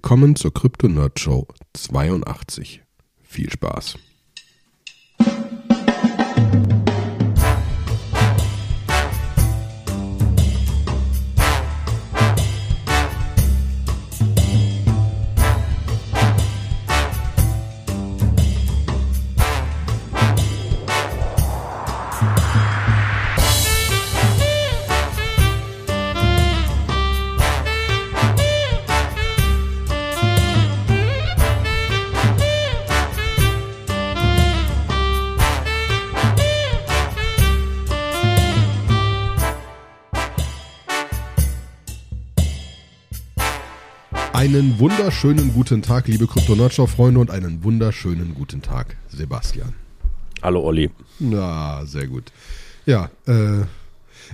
Willkommen zur Krypto Nerd Show 82. Viel Spaß. Einen wunderschönen guten Tag, liebe Krypto-Nerdshow-Freunde und einen wunderschönen guten Tag, Sebastian. Hallo Olli. Na, sehr gut. Ja, äh,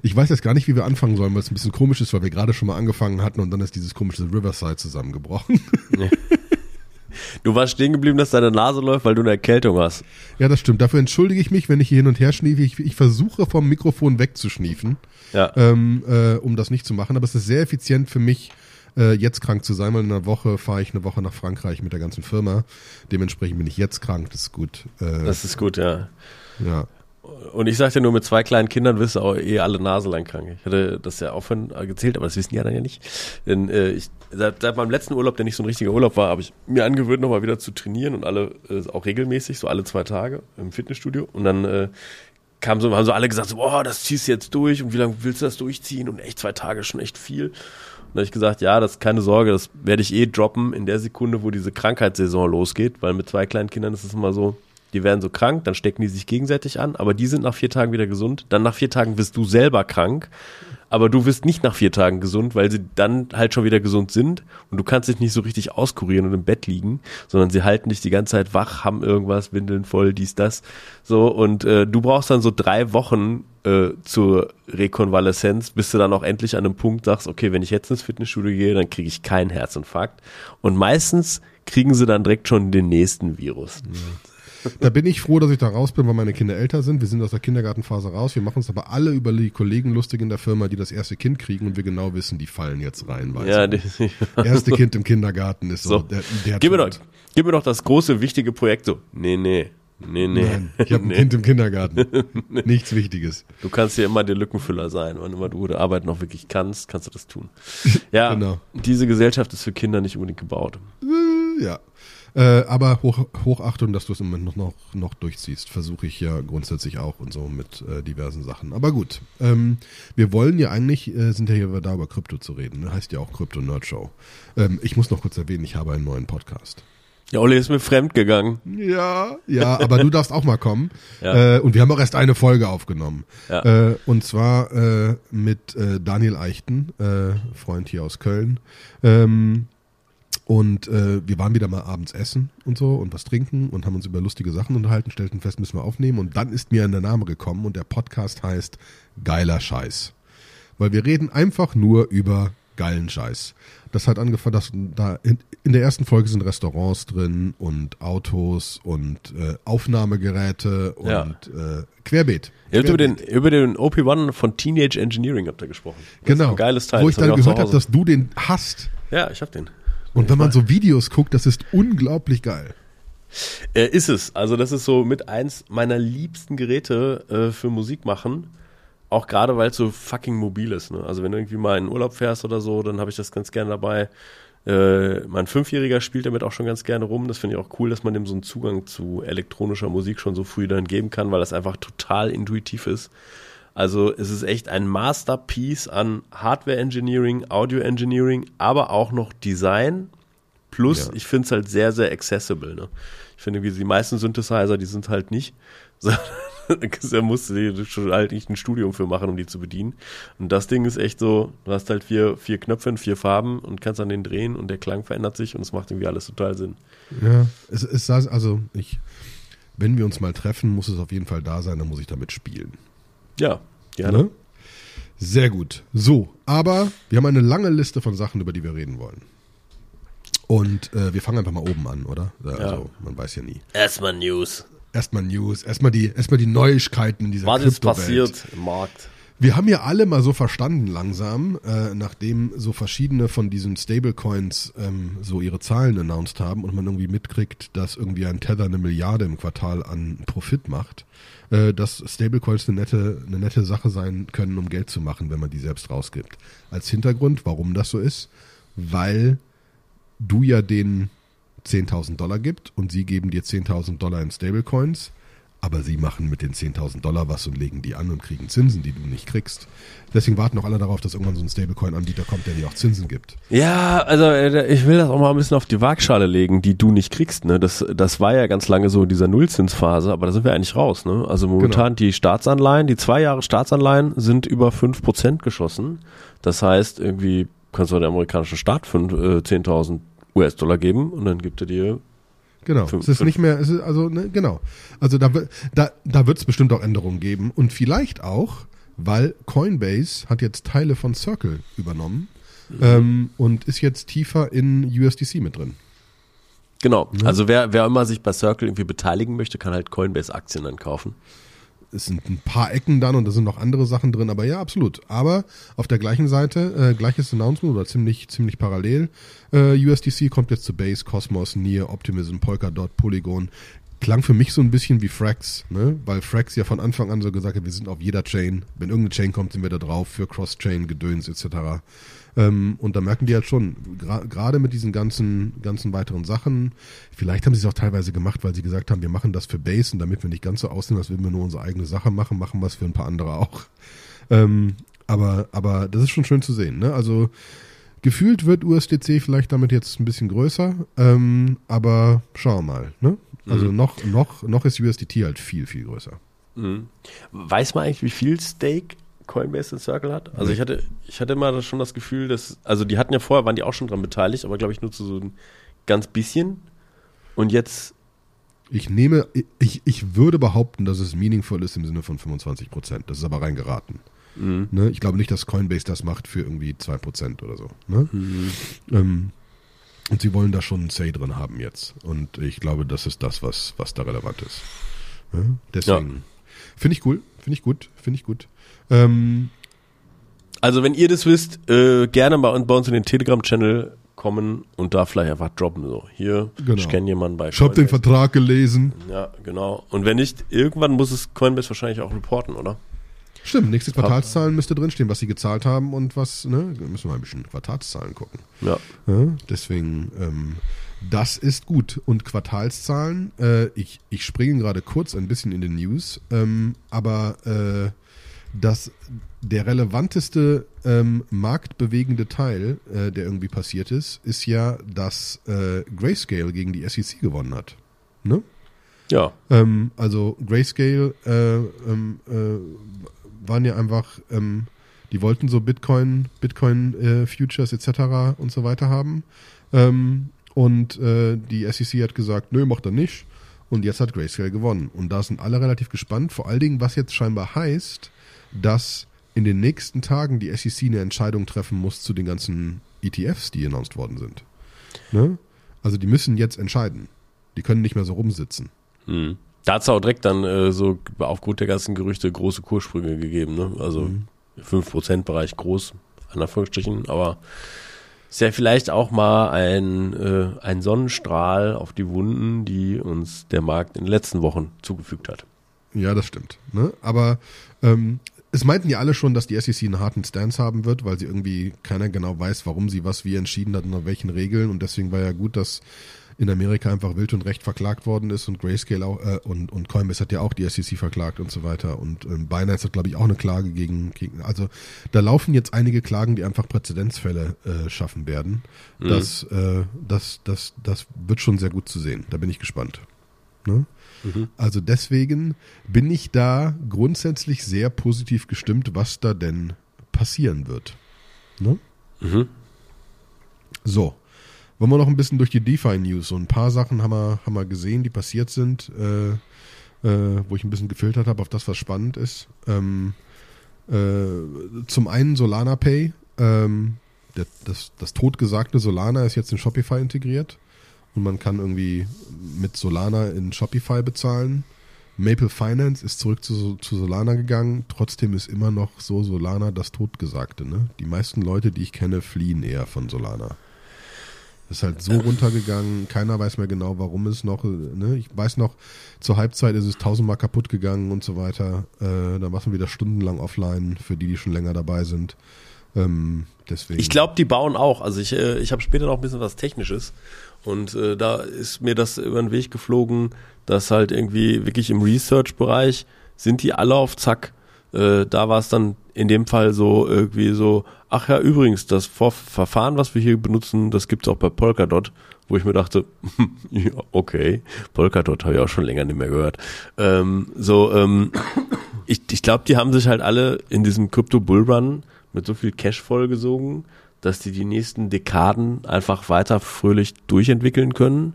ich weiß jetzt gar nicht, wie wir anfangen sollen, weil es ein bisschen komisch ist, weil wir gerade schon mal angefangen hatten und dann ist dieses komische Riverside zusammengebrochen. Du warst stehen geblieben, dass deine Nase läuft, weil du eine Erkältung hast. Ja, das stimmt. Dafür entschuldige ich mich, wenn ich hier hin und her schniefe. Ich, ich versuche vom Mikrofon wegzuschniefen, Ja. ähm, äh, um das nicht zu machen. Aber es ist sehr effizient für mich, äh, jetzt krank zu sein, weil in einer Woche fahre ich eine Woche nach Frankreich mit der ganzen Firma. Dementsprechend bin ich jetzt krank. Das ist gut. Äh, Das ist gut, ja. ja. Und ich sagte nur, mit zwei kleinen Kindern wirst du auch eh alle naselang krank. Ich hatte das ja auch von gezählt, aber das wissen die ja dann ja nicht. Denn äh, ich, seit, seit meinem letzten Urlaub, der nicht so ein richtiger Urlaub war, habe ich mir angewöhnt, nochmal wieder zu trainieren und alle äh, auch regelmäßig, so alle zwei Tage im Fitnessstudio. Und dann äh, kam so, haben so alle gesagt, so, boah, das ziehst du jetzt durch und wie lange willst du das durchziehen? Und echt zwei Tage ist schon echt viel. Und da habe ich gesagt, ja, das ist keine Sorge, das werde ich eh droppen in der Sekunde, wo diese Krankheitssaison losgeht, weil mit zwei kleinen Kindern ist es immer so, die werden so krank, dann stecken die sich gegenseitig an, aber die sind nach vier Tagen wieder gesund. Dann nach vier Tagen wirst du selber krank, aber du wirst nicht nach vier Tagen gesund, weil sie dann halt schon wieder gesund sind und du kannst dich nicht so richtig auskurieren und im Bett liegen, sondern sie halten dich die ganze Zeit wach, haben irgendwas, Windeln voll, dies, das. So, und äh, du brauchst dann so drei Wochen äh, zur Rekonvaleszenz, bis du dann auch endlich an einem Punkt sagst, okay, wenn ich jetzt ins Fitnessstudio gehe, dann kriege ich keinen Herzinfarkt. Und meistens kriegen sie dann direkt schon den nächsten Virus. Da bin ich froh, dass ich da raus bin, weil meine Kinder älter sind. Wir sind aus der Kindergartenphase raus. Wir machen uns aber alle über die Kollegen lustig in der Firma, die das erste Kind kriegen und wir genau wissen, die fallen jetzt rein. Weißt Ja, die, Erste Kind im Kindergarten ist so, So. der, der gib, mir doch, gib mir doch das große, wichtige Projekt so. Nee, nee. Nee, nee. Nein, ich habe ein nee. Kind im Kindergarten. Nichts Wichtiges. Du kannst ja immer der Lückenfüller sein. Wann immer du die Arbeit noch wirklich kannst, kannst du das tun. Ja, Genau. diese Gesellschaft ist für Kinder nicht unbedingt gebaut. Äh, Ja. Äh, aber hoch, Hochachtung, dass du es im Moment noch, noch, noch durchziehst, versuche ich ja grundsätzlich auch und so mit äh, diversen Sachen. Aber gut, ähm, wir wollen ja eigentlich, äh, sind ja hier da über Krypto zu reden, ne? heißt ja auch Krypto Nerd Show. Ähm, ich muss noch kurz erwähnen, ich habe einen neuen Podcast. Ja, Olli ist mir fremd gegangen. Ja, ja, aber du darfst auch mal kommen. Ja. Äh, und wir haben auch erst eine Folge aufgenommen. Ja. Äh, und zwar äh, mit äh, Daniel Eichten, äh, Freund hier aus Köln. Ähm, und äh, wir waren wieder mal abends essen und so und was trinken und haben uns über lustige Sachen unterhalten, stellten fest, müssen wir aufnehmen. Und dann ist mir der Name gekommen und der Podcast heißt Geiler Scheiß. Weil wir reden einfach nur über geilen Scheiß. Das hat angefangen, dass da in, in der ersten Folge sind Restaurants drin und Autos und äh, Aufnahmegeräte und Ja. äh, Querbeet. Ihr habt über den, über den OP1 von Teenage Engineering habt ihr gesprochen. Das Genau. ein geiles Teil. Wo ich dann gehört habe, dass du den hast. Ja, ich hab den. Und wenn man so Videos guckt, das ist unglaublich geil. Äh, ist es. Also das ist so mit eins meiner liebsten Geräte äh, für Musik machen. Auch gerade, weil es so fucking mobil ist. Ne? Also wenn du irgendwie mal in Urlaub fährst oder so, dann habe ich das ganz gerne dabei. Äh, mein Fünfjähriger spielt damit auch schon ganz gerne rum. Das finde ich auch cool, dass man dem so einen Zugang zu elektronischer Musik schon so früh dann geben kann, weil das einfach total intuitiv ist. Also es ist echt ein Masterpiece an Hardware Engineering, Audio Engineering, aber auch noch Design. Plus, Ja. ich finde es halt sehr, sehr accessible. Ne? Ich finde, wie die meisten Synthesizer, die sind halt nicht. da musst du schon halt nicht ein Studium für machen, um die zu bedienen. Und das Ding ist echt so, du hast halt vier, vier Knöpfe in vier Farben und kannst an den drehen und der Klang verändert sich und es macht irgendwie alles total Sinn. Ja, es, es also ich, wenn wir uns mal treffen, muss es auf jeden Fall da sein, dann muss ich damit spielen. Ja, gerne. Ne? Sehr gut. So, aber wir haben eine lange Liste von Sachen, über die wir reden wollen. Und äh, wir fangen einfach mal oben an, oder? Also, Ja. man weiß ja nie. Erstmal News. Erstmal News, erstmal die, erstmal die Neuigkeiten in dieser Was ist passiert im Markt? Wir haben ja alle mal so verstanden langsam, äh, nachdem so verschiedene von diesen Stablecoins ähm, so ihre Zahlen announced haben und man irgendwie mitkriegt, dass irgendwie ein Tether eine Milliarde im Quartal an Profit macht, äh, dass Stablecoins eine nette, eine nette Sache sein können, um Geld zu machen, wenn man die selbst rausgibt. Als Hintergrund, warum das so ist, weil du ja den 10.000 Dollar gibt und sie geben dir 10.000 Dollar in Stablecoins aber sie machen mit den 10.000 Dollar was und legen die an und kriegen Zinsen, die du nicht kriegst. Deswegen warten auch alle darauf, dass irgendwann so ein Stablecoin-Anbieter kommt, der dir auch Zinsen gibt. Ja, also äh, ich will das auch mal ein bisschen auf die Waagschale legen, die du nicht kriegst. Ne? Das, das war ja ganz lange so in dieser Nullzinsphase, aber da sind wir eigentlich raus. Ne? Also momentan genau. die Staatsanleihen, die zwei Jahre Staatsanleihen sind über 5% geschossen. Das heißt, irgendwie kannst du der amerikanischen Staat äh, 10.000 US-Dollar geben und dann gibt er dir Genau. Fünf, es ist fünf. nicht mehr, es ist also, ne, genau. Also da, da, da wird es bestimmt auch Änderungen geben. Und vielleicht auch, weil Coinbase hat jetzt Teile von Circle übernommen mhm. ähm, und ist jetzt tiefer in USDC mit drin. Genau. Ja. Also wer, wer immer sich bei Circle irgendwie beteiligen möchte, kann halt Coinbase-Aktien dann kaufen es sind ein paar Ecken dann und da sind noch andere Sachen drin, aber ja, absolut. Aber auf der gleichen Seite, äh, gleiches Announcement oder ziemlich, ziemlich parallel, äh, USDC kommt jetzt zu Base, Cosmos, Near, Optimism, Polkadot, Polygon. Klang für mich so ein bisschen wie Frax, ne? weil Frax ja von Anfang an so gesagt hat, wir sind auf jeder Chain. Wenn irgendeine Chain kommt, sind wir da drauf für Cross-Chain, Gedöns etc. Ähm, und da merken die halt schon, gerade gra mit diesen ganzen, ganzen weiteren Sachen, vielleicht haben sie es auch teilweise gemacht, weil sie gesagt haben, wir machen das für Base und damit wir nicht ganz so aussehen, als würden wir nur unsere eigene Sache machen, machen wir es für ein paar andere auch. Ähm, aber, aber das ist schon schön zu sehen. Ne? Also gefühlt wird USDC vielleicht damit jetzt ein bisschen größer, ähm, aber schauen wir mal. Ne? Also mhm. noch, noch, noch ist USDT halt viel, viel größer. Mhm. Weiß man eigentlich, wie viel Stake Coinbase in Circle hat. Also ich hatte, ich hatte immer schon das Gefühl, dass, also die hatten ja vorher, waren die auch schon dran beteiligt, aber glaube ich nur zu so ein ganz bisschen. Und jetzt. Ich nehme, ich, ich würde behaupten, dass es meaningful ist im Sinne von 25 Prozent. Das ist aber reingeraten. Mhm. Ne? Ich glaube nicht, dass Coinbase das macht für irgendwie 2 Prozent oder so. Ne? Mhm. Ähm, und sie wollen da schon ein Say drin haben jetzt. Und ich glaube, das ist das, was, was da relevant ist. Ne? Deswegen. Ja. Finde ich cool, finde ich gut, finde ich gut. Ähm, also wenn ihr das wisst, äh, gerne bei, bei uns in den Telegram-Channel kommen und da vielleicht einfach droppen. So, hier, genau. ich kenne jemanden bei Ich habe den Vertrag gelesen. Ja, genau. Und wenn nicht, irgendwann muss es Coinbase wahrscheinlich auch reporten, oder? Stimmt, nächste Quartalszahlen müsste drinstehen, was sie gezahlt haben und was, ne, müssen wir mal ein bisschen Quartalszahlen gucken. Ja. ja deswegen, ähm, das ist gut. Und Quartalszahlen, äh, ich, ich springe gerade kurz ein bisschen in den News, ähm, aber äh, dass der relevanteste ähm, marktbewegende Teil, äh, der irgendwie passiert ist, ist ja, dass äh, Grayscale gegen die SEC gewonnen hat. Ne? Ja. Ähm, also Grayscale äh, ähm, äh, waren ja einfach, ähm, die wollten so Bitcoin, Bitcoin Futures etc. und so weiter haben. Ähm, und äh, die SEC hat gesagt, nö, macht er nicht. Und jetzt hat Grayscale gewonnen. Und da sind alle relativ gespannt, vor allen Dingen, was jetzt scheinbar heißt, dass in den nächsten Tagen die SEC eine Entscheidung treffen muss zu den ganzen ETFs, die announced worden sind. Ne? Also die müssen jetzt entscheiden. Die können nicht mehr so rumsitzen. Hm. Da hat es auch direkt dann äh, so aufgrund der ganzen Gerüchte große Kurssprünge gegeben. Ne? Also mhm. 5%-Bereich groß, an Anführungsstrichen, aber ist ja vielleicht auch mal ein, äh, ein Sonnenstrahl auf die Wunden, die uns der Markt in den letzten Wochen zugefügt hat. Ja, das stimmt. Ne? Aber ähm, es meinten ja alle schon, dass die SEC einen harten Stance haben wird, weil sie irgendwie keiner genau weiß, warum sie was wie entschieden hat und nach welchen Regeln. Und deswegen war ja gut, dass in Amerika einfach wild und recht verklagt worden ist und Grayscale auch äh, und, und Coinbase hat ja auch die SEC verklagt und so weiter. Und ähm, Binance hat, glaube ich, auch eine Klage gegen, gegen. Also da laufen jetzt einige Klagen, die einfach Präzedenzfälle äh, schaffen werden. Mhm. Das, äh, das, das, das wird schon sehr gut zu sehen. Da bin ich gespannt. Ne? Mhm. Also deswegen bin ich da grundsätzlich sehr positiv gestimmt, was da denn passieren wird. Ne? Mhm. So. Wollen wir noch ein bisschen durch die DeFi-News. So ein paar Sachen haben wir, haben wir gesehen, die passiert sind, äh, äh, wo ich ein bisschen gefiltert habe auf das, was spannend ist. Ähm, äh, zum einen Solana Pay. Ähm, der, das, das totgesagte Solana ist jetzt in Shopify integriert und man kann irgendwie mit Solana in Shopify bezahlen. Maple Finance ist zurück zu, zu Solana gegangen. Trotzdem ist immer noch so Solana das Totgesagte. Ne? Die meisten Leute, die ich kenne, fliehen eher von Solana. Ist halt so runtergegangen, keiner weiß mehr genau, warum es noch, ne? Ich weiß noch, zur Halbzeit ist es tausendmal kaputt gegangen und so weiter. Äh, da machen wir wieder stundenlang offline, für die, die schon länger dabei sind. Ähm, deswegen. Ich glaube, die bauen auch. Also ich, äh, ich habe später noch ein bisschen was Technisches. Und äh, da ist mir das über den Weg geflogen, dass halt irgendwie wirklich im Research-Bereich sind die alle auf Zack. Äh, da war es dann in dem Fall so irgendwie so, ach ja, übrigens, das Vor Verfahren, was wir hier benutzen, das gibt's auch bei Polkadot, wo ich mir dachte, ja, okay, Polkadot habe ich auch schon länger nicht mehr gehört. Ähm, so, ähm, ich, ich glaube, die haben sich halt alle in diesem Crypto Bullrun mit so viel Cash vollgesogen, dass die die nächsten Dekaden einfach weiter fröhlich durchentwickeln können.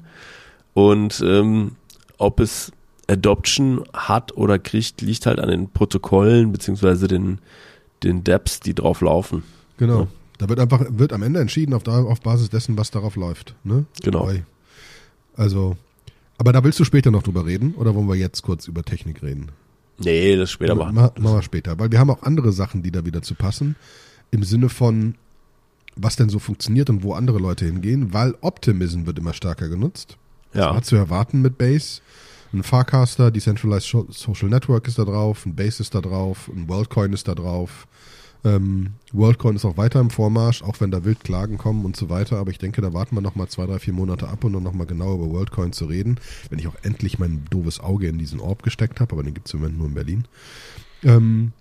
Und ähm, ob es Adoption hat oder kriegt, liegt halt an den Protokollen beziehungsweise den, den Dapps, die drauf laufen. Genau. Ja. Da wird einfach, wird am Ende entschieden auf, auf Basis dessen, was darauf läuft. Ne? Genau. Also, aber da willst du später noch drüber reden oder wollen wir jetzt kurz über Technik reden? Nee, das später machen. Machen wir später, weil wir haben auch andere Sachen, die da wieder zu passen. Im Sinne von, was denn so funktioniert und wo andere Leute hingehen, weil Optimism wird immer stärker genutzt. Ja. Das war zu erwarten mit Base. Ein Farcaster, Decentralized Social Network ist da drauf, ein Base ist da drauf, ein WorldCoin ist da drauf. Ähm, WorldCoin ist auch weiter im Vormarsch, auch wenn da wild Klagen kommen und so weiter. Aber ich denke, da warten wir noch mal zwei, drei, vier Monate ab, um dann noch mal genau über WorldCoin zu reden. Wenn ich auch endlich mein doofes Auge in diesen Orb gesteckt habe, aber den gibt es im Moment nur in Berlin. Ähm,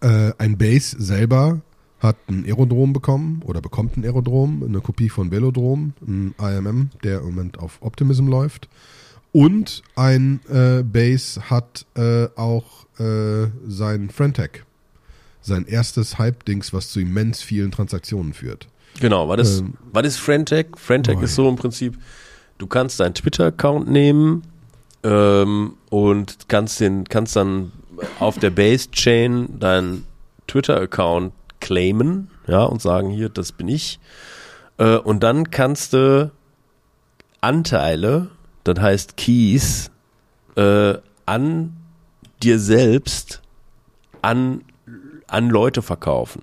äh, ein Base selber hat ein Aerodrom bekommen oder bekommt ein Aerodrom, eine Kopie von Velodrom, ein IMM, der im Moment auf Optimism läuft. Und ein äh, Base hat äh, auch äh, sein Frentech. Sein erstes Hype-Dings, was zu immens vielen Transaktionen führt. Genau, was ist, ähm, was ist Frentech? Frentech ist so im Prinzip, du kannst deinen Twitter-Account nehmen ähm, und kannst, den, kannst dann auf der Base-Chain deinen Twitter-Account claimen, ja, und sagen, hier, das bin ich. Äh, und dann kannst du Anteile das heißt Keys, äh, an dir selbst an, an Leute verkaufen.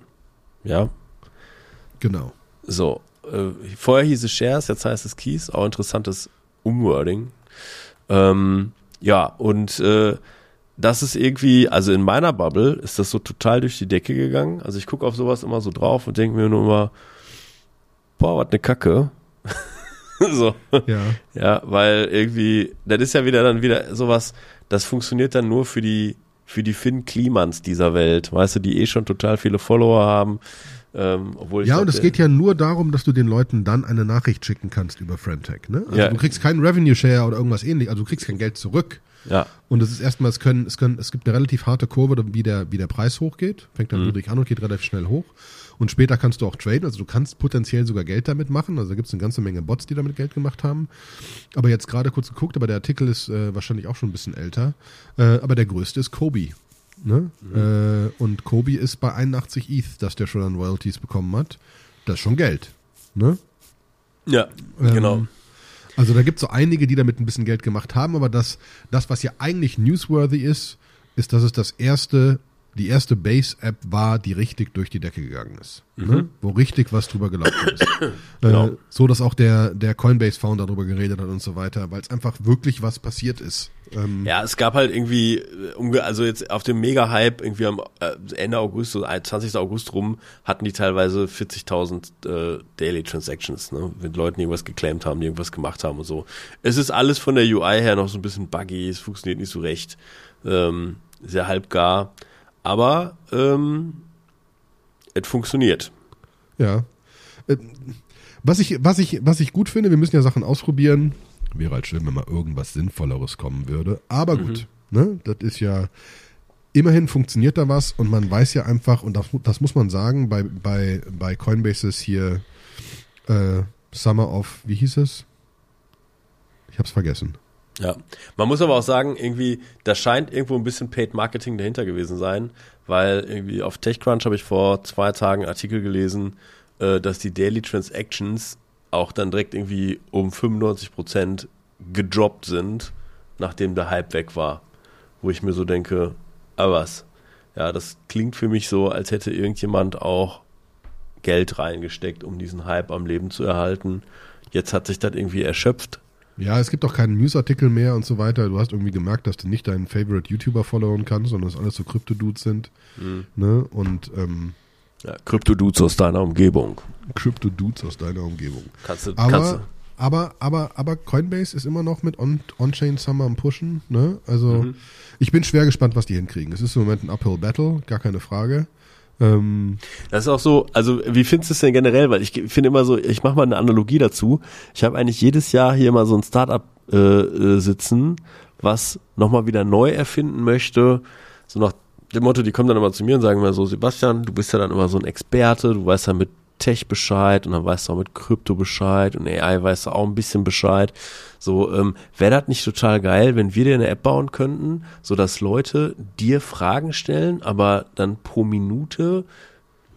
Ja. Genau. So. Äh, vorher hieß es Shares, jetzt heißt es Keys. Auch interessantes Umwording. Ähm, ja, und äh, das ist irgendwie, also in meiner Bubble ist das so total durch die Decke gegangen. Also ich gucke auf sowas immer so drauf und denke mir nur immer, boah, was eine Kacke. so. Ja. Ja, weil irgendwie, das ist ja wieder dann wieder sowas, das funktioniert dann nur für die, für die Finn Klimans dieser Welt, weißt du, die eh schon total viele Follower haben. Ähm, obwohl ja, und es geht ja nur darum, dass du den Leuten dann eine Nachricht schicken kannst über Friendtech. Ne? Also ja. du kriegst keinen Revenue Share oder irgendwas ähnliches, also du kriegst kein Geld zurück. Ja. Und es ist erstmal, es können, es können, es gibt eine relativ harte Kurve, wie der, wie der Preis hochgeht. Fängt dann mhm. niedrig an und geht relativ schnell hoch. Und später kannst du auch traden, also du kannst potenziell sogar Geld damit machen. Also da gibt es eine ganze Menge Bots, die damit Geld gemacht haben. Aber jetzt gerade kurz geguckt, aber der Artikel ist äh, wahrscheinlich auch schon ein bisschen älter. Äh, aber der größte ist Kobe. Ne? Mhm. Äh, und Kobe ist bei 81 ETH, dass der schon an Royalties bekommen hat. Das ist schon Geld. Ne? Ja, ähm, genau. Also da gibt es so einige, die damit ein bisschen Geld gemacht haben, aber das, das, was ja eigentlich newsworthy ist, ist, dass es das erste die erste Base-App war, die richtig durch die Decke gegangen ist. Mhm. Ne? Wo richtig was drüber gelaufen ist. genau. äh, so, dass auch der, der Coinbase-Founder darüber geredet hat und so weiter, weil es einfach wirklich was passiert ist. Ähm, ja, es gab halt irgendwie, äh, also jetzt auf dem Mega-Hype, irgendwie am äh, Ende August, so 20. August rum, hatten die teilweise 40.000 äh, Daily Transactions, ne? mit Leuten, die irgendwas geclaimt haben, die irgendwas gemacht haben und so. Es ist alles von der UI her noch so ein bisschen buggy, es funktioniert nicht so recht, ähm, sehr halbgar. Aber ähm, es funktioniert. Ja. Äh, was ich, was, ich, was ich gut finde, wir müssen ja Sachen ausprobieren. Wäre halt schön, wenn mal irgendwas Sinnvolleres kommen würde. Aber gut, mhm. ne? Das ist ja. Immerhin funktioniert da was und man weiß ja einfach, und das, das muss man sagen, bei, bei, bei Coinbase ist hier äh, Summer of, wie hieß es? Ich hab's vergessen. Ja, man muss aber auch sagen, irgendwie, da scheint irgendwo ein bisschen Paid Marketing dahinter gewesen sein, weil irgendwie auf TechCrunch habe ich vor zwei Tagen einen Artikel gelesen, äh, dass die Daily Transactions auch dann direkt irgendwie um 95 Prozent gedroppt sind, nachdem der Hype weg war. Wo ich mir so denke, aber was? Ja, das klingt für mich so, als hätte irgendjemand auch Geld reingesteckt, um diesen Hype am Leben zu erhalten. Jetzt hat sich das irgendwie erschöpft. Ja, es gibt auch keinen Newsartikel mehr und so weiter. Du hast irgendwie gemerkt, dass du nicht deinen Favorite YouTuber followen kannst, sondern dass alles so Krypto-Dudes sind. Mhm. Ne? Und ähm, Ja, Krypto-Dudes aus deiner Umgebung. Krypto-Dudes aus deiner Umgebung. Kannst du, kannst Aber, du. aber, aber, aber Coinbase ist immer noch mit On- On-Chain Summer am Pushen. Ne? Also Mhm. ich bin schwer gespannt, was die hinkriegen. Es ist im Moment ein Uphill Battle, gar keine Frage. Ähm, Das ist auch so, also wie findest du es denn generell? Weil ich finde immer so, ich mache mal eine Analogie dazu. Ich habe eigentlich jedes Jahr hier mal so ein Startup äh, äh, sitzen, was nochmal wieder neu erfinden möchte. So nach dem Motto, die kommen dann immer zu mir und sagen mir so, Sebastian, du bist ja dann immer so ein Experte, du weißt ja mit Tech Bescheid und dann weißt du auch mit Krypto Bescheid und AI weißt du auch ein bisschen Bescheid. So, ähm, wäre das nicht total geil, wenn wir dir eine App bauen könnten, so Leute dir Fragen stellen, aber dann pro Minute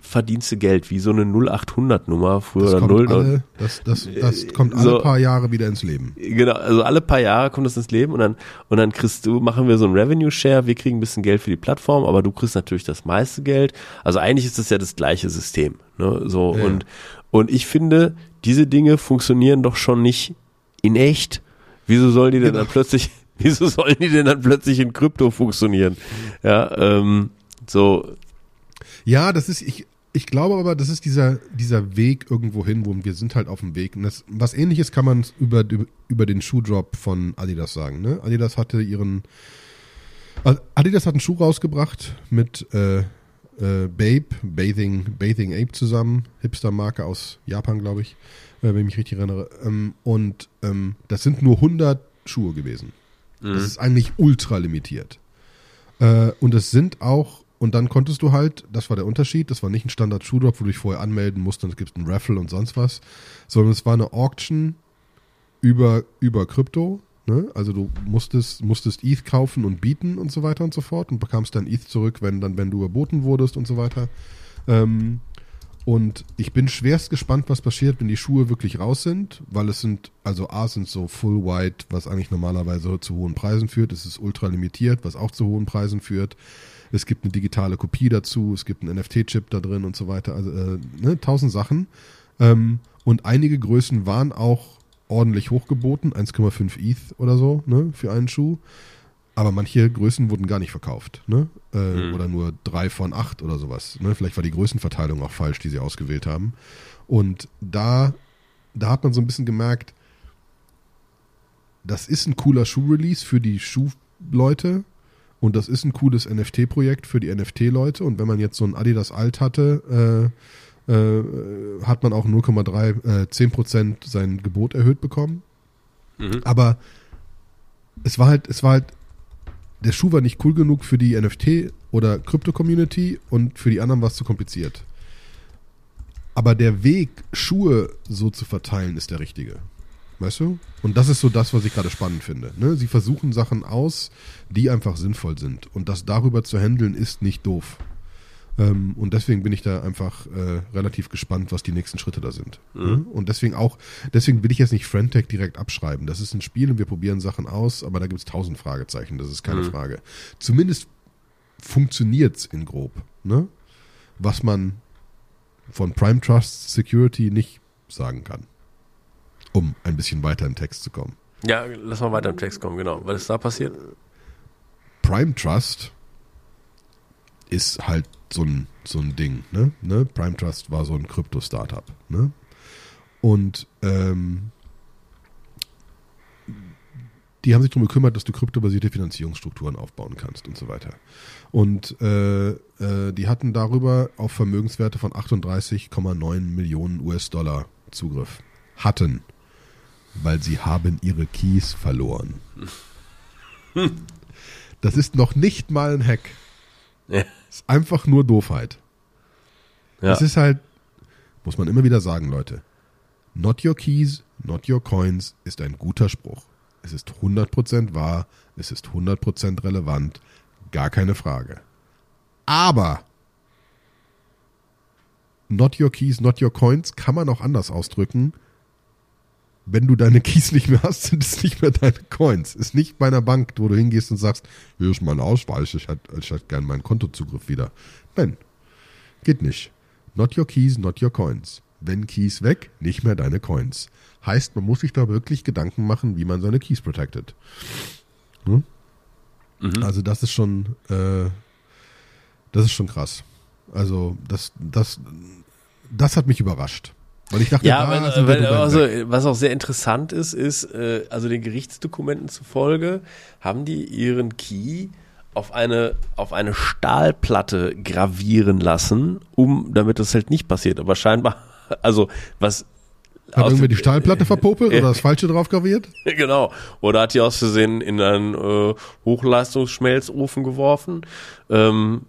verdienst du Geld, wie so eine 0800 Nummer früher das, oder kommt 0. alle, das, das, das kommt alle so- paar Jahre wieder ins Leben. Genau, also alle paar Jahre kommt das ins Leben und dann und dann kriegst du, machen wir so ein Revenue Share, wir kriegen ein bisschen Geld für die Plattform, aber du kriegst natürlich das meiste Geld. Also eigentlich ist das ja das gleiche System, ne? So Ja. und und ich finde, diese Dinge funktionieren doch schon nicht in echt. Wieso sollen die denn Genau. dann plötzlich wieso sollen die denn dann plötzlich in Krypto funktionieren? Ja, ähm, so Ja, das ist, ich, ich glaube aber, das ist dieser, dieser Weg irgendwo hin, wo wir sind halt auf dem Weg. Und das, was ähnliches kann man über, über den Schuhdrop von Adidas sagen. Ne? Adidas hatte ihren, Adidas hat einen Schuh rausgebracht mit äh, äh, Babe, Bathing, Bathing Ape zusammen, Hipster-Marke aus Japan, glaube ich, äh, wenn ich mich richtig erinnere. Ähm, und ähm, das sind nur 100 Schuhe gewesen. Das ist eigentlich ultra limitiert. Äh, und es sind auch, und dann konntest du halt, das war der Unterschied, das war nicht ein Standard-Schuhdrop, wo du dich vorher anmelden musst und es gibt einen Raffle und sonst was, sondern es war eine Auction über, über Krypto. Ne? Also du musstest, musstest ETH kaufen und bieten und so weiter und so fort und bekamst dann ETH zurück, wenn dann, wenn du überboten wurdest und so weiter. Ähm, und ich bin schwerst gespannt, was passiert, wenn die Schuhe wirklich raus sind, weil es sind, also A sind so Full White, was eigentlich normalerweise zu hohen Preisen führt. Es ist ultra limitiert, was auch zu hohen Preisen führt. Es gibt eine digitale Kopie dazu, es gibt einen NFT-Chip da drin und so weiter. Also äh, ne, tausend Sachen. Ähm, und einige Größen waren auch ordentlich hochgeboten, 1,5 ETH oder so, ne, für einen Schuh. Aber manche Größen wurden gar nicht verkauft, ne? Äh, Mhm. Oder nur drei von acht oder sowas. Ne? Vielleicht war die Größenverteilung auch falsch, die sie ausgewählt haben. Und da, da hat man so ein bisschen gemerkt, das ist ein cooler Schuh-Release für die Schuhleute und das ist ein cooles NFT-Projekt für die NFT-Leute. Und wenn man jetzt so ein Adidas Alt hatte, äh, äh, hat man auch 0,3, äh, 10% sein Gebot erhöht bekommen. Mhm. Aber es war halt, es war halt, der Schuh war nicht cool genug für die NFT oder Krypto-Community und für die anderen war es zu kompliziert. Aber der Weg, Schuhe so zu verteilen, ist der richtige. Weißt du? Und das ist so das, was ich gerade spannend finde. Ne? Sie versuchen Sachen aus, die einfach sinnvoll sind. Und das darüber zu handeln, ist nicht doof. Ähm, und deswegen bin ich da einfach äh, relativ gespannt, was die nächsten Schritte da sind. Ne? Und deswegen auch, deswegen will ich jetzt nicht Friendtech direkt abschreiben. Das ist ein Spiel und wir probieren Sachen aus, aber da gibt es tausend Fragezeichen, das ist keine Mhm. Frage. Zumindest funktioniert's in grob. Ne? Was man von Prime Trust Security nicht sagen kann. Um ein bisschen weiter im Text zu kommen. Ja, lass mal weiter im Text kommen, genau. Was ist da passiert? Prime Trust ist halt so ein, so ein Ding. Ne? Ne? Prime Trust war so ein Krypto-Startup. Ne? Und ähm, die haben sich darum gekümmert, dass du kryptobasierte Finanzierungsstrukturen aufbauen kannst und so weiter. Und äh, äh, die hatten darüber auf Vermögenswerte von 38,9 Millionen US-Dollar Zugriff. Hatten. Weil sie haben ihre Keys verloren. Das ist noch nicht mal ein Hack. Ja. ist einfach nur Doofheit. Ja. Es ist halt, muss man immer wieder sagen, Leute. Not your keys, not your coins ist ein guter Spruch. Es ist 100% wahr, es ist 100% relevant, gar keine Frage. Aber not your keys, not your coins kann man auch anders ausdrücken. Wenn du deine Keys nicht mehr hast, sind es nicht mehr deine Coins. Ist nicht bei einer Bank, wo du hingehst und sagst, hier ist mein Ausweis, ich hätte, ich hätte gern meinen Kontozugriff wieder. Nein, geht nicht. Not your keys, not your coins. Wenn Keys weg, nicht mehr deine Coins. Heißt, man muss sich da wirklich Gedanken machen, wie man seine Keys protected. Hm? Mhm. Also das ist schon, äh, das ist schon krass. Also das, das, das hat mich überrascht. Weil ich dachte, ja, wenn, wenn, also, was auch sehr interessant ist, ist, äh, also den Gerichtsdokumenten zufolge haben die ihren Key auf eine, auf eine Stahlplatte gravieren lassen, um, damit das halt nicht passiert. Aber scheinbar, also was hat irgendwie die Stahlplatte verpopelt oder das Falsche drauf graviert? Genau. Oder hat die aus Versehen in einen äh, Hochleistungsschmelzofen geworfen. Ähm,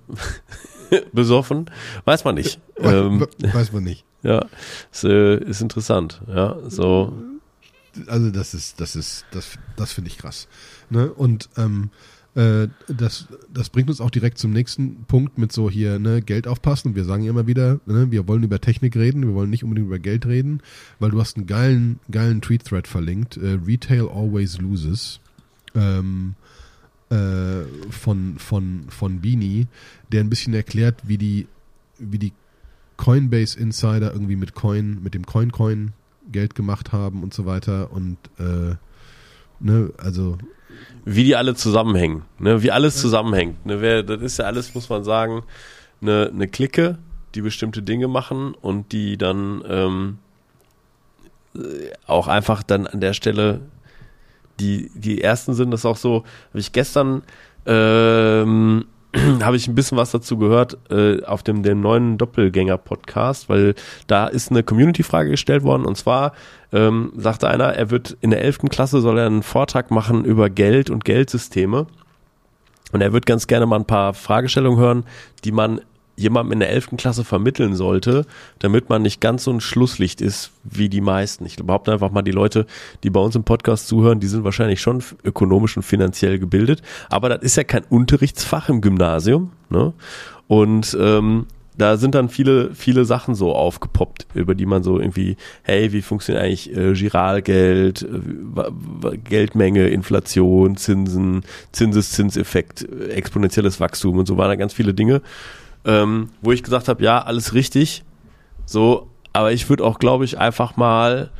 besoffen. Weiß man nicht. Ähm, Weiß man nicht. Ja, ist, äh, ist interessant. Ja, so. Also das ist, das ist, das, das finde ich krass. Ne? Und ähm, äh, das, das bringt uns auch direkt zum nächsten Punkt mit so hier, ne, Geld aufpassen. Wir sagen immer wieder, ne, wir wollen über Technik reden, wir wollen nicht unbedingt über Geld reden, weil du hast einen geilen, geilen Tweet-Thread verlinkt, äh, Retail always loses. Ähm, äh, von, von, von Beanie, der ein bisschen erklärt, wie die, wie die Coinbase Insider irgendwie mit Coin, mit dem Coin Coin Geld gemacht haben und so weiter und äh, ne, also wie die alle zusammenhängen, ne, wie alles zusammenhängt, ne, wer, das ist ja alles, muss man sagen, eine, eine Clique, die bestimmte Dinge machen und die dann ähm, auch einfach dann an der Stelle die, die ersten sind das auch so, habe ich gestern ähm, habe ich ein bisschen was dazu gehört äh, auf dem, dem neuen Doppelgänger-Podcast, weil da ist eine Community-Frage gestellt worden und zwar ähm, sagte einer, er wird in der 11. Klasse soll er einen Vortrag machen über Geld und Geldsysteme und er wird ganz gerne mal ein paar Fragestellungen hören, die man jemandem in der 11. Klasse vermitteln sollte, damit man nicht ganz so ein Schlusslicht ist wie die meisten. Ich behaupte einfach mal, die Leute, die bei uns im Podcast zuhören, die sind wahrscheinlich schon ökonomisch und finanziell gebildet, aber das ist ja kein Unterrichtsfach im Gymnasium. Ne? Und ähm, da sind dann viele, viele Sachen so aufgepoppt, über die man so irgendwie, hey, wie funktioniert eigentlich äh, Giralgeld, äh, Geldmenge, Inflation, Zinsen, Zinseszinseffekt, äh, exponentielles Wachstum und so waren da ganz viele Dinge ähm, wo ich gesagt habe, ja, alles richtig. So, aber ich würde auch, glaube ich, einfach mal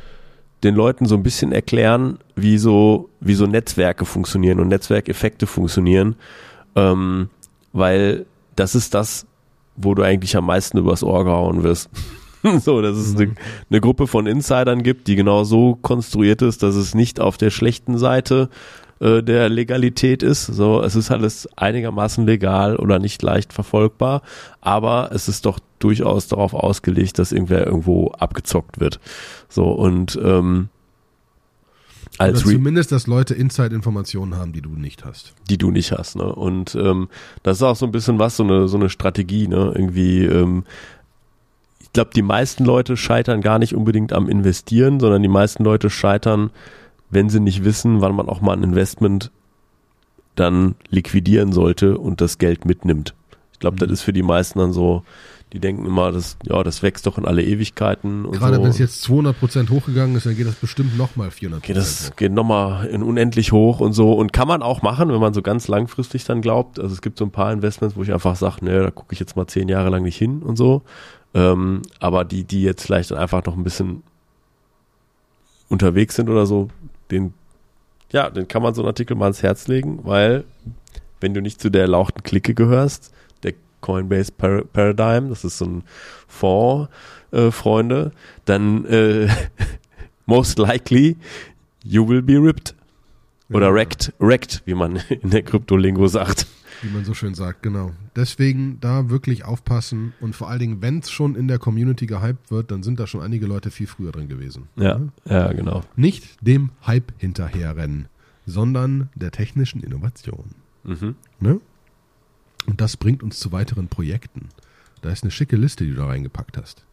den Leuten so ein bisschen erklären, wie so, wie so Netzwerke funktionieren und Netzwerkeffekte funktionieren. Ähm, weil das ist das, wo du eigentlich am meisten übers Ohr gehauen wirst. so, dass es eine, eine, Gruppe von Insidern gibt, die genau so konstruiert ist, dass es nicht auf der schlechten Seite äh, der Legalität ist. So, es ist alles einigermaßen legal oder nicht leicht verfolgbar, aber es ist doch durchaus darauf ausgelegt, dass irgendwer irgendwo abgezockt wird. So und ähm, als Oder zumindest, dass Leute Inside-Informationen haben, die du nicht hast. Die du nicht hast, ne? Und ähm, das ist auch so ein bisschen was, so eine, so eine Strategie, ne? Irgendwie, ähm, ich glaube, die meisten Leute scheitern gar nicht unbedingt am Investieren, sondern die meisten Leute scheitern wenn sie nicht wissen, wann man auch mal ein Investment dann liquidieren sollte und das Geld mitnimmt. Ich glaube, mhm. das ist für die meisten dann so, die denken immer, das, ja, das wächst doch in alle Ewigkeiten. Und Gerade so. wenn es jetzt 200 Prozent hochgegangen ist, dann geht das bestimmt nochmal 400 Geht das hoch. geht nochmal in unendlich hoch und so. Und kann man auch machen, wenn man so ganz langfristig dann glaubt. Also es gibt so ein paar Investments, wo ich einfach sage, ne, da gucke ich jetzt mal zehn Jahre lang nicht hin und so. Ähm, aber die, die jetzt vielleicht dann einfach noch ein bisschen unterwegs sind oder so, den, ja, den kann man so einen Artikel mal ans Herz legen, weil wenn du nicht zu der erlauchten Clique gehörst, der Coinbase Par Paradigm, das ist so ein Fonds, äh, Freunde, dann äh, most likely you will be ripped. Oder ja. wrecked, wrecked, wie man in der Kryptolingo sagt. Wie man so schön sagt, genau. Deswegen da wirklich aufpassen und vor allen Dingen, wenn es schon in der Community gehypt wird, dann sind da schon einige Leute viel früher drin gewesen. Ja, ja, genau. Nicht dem Hype hinterherrennen, sondern der technischen Innovation. Mhm. Ne? Und das bringt uns zu weiteren Projekten. Da ist eine schicke Liste, die du da reingepackt hast.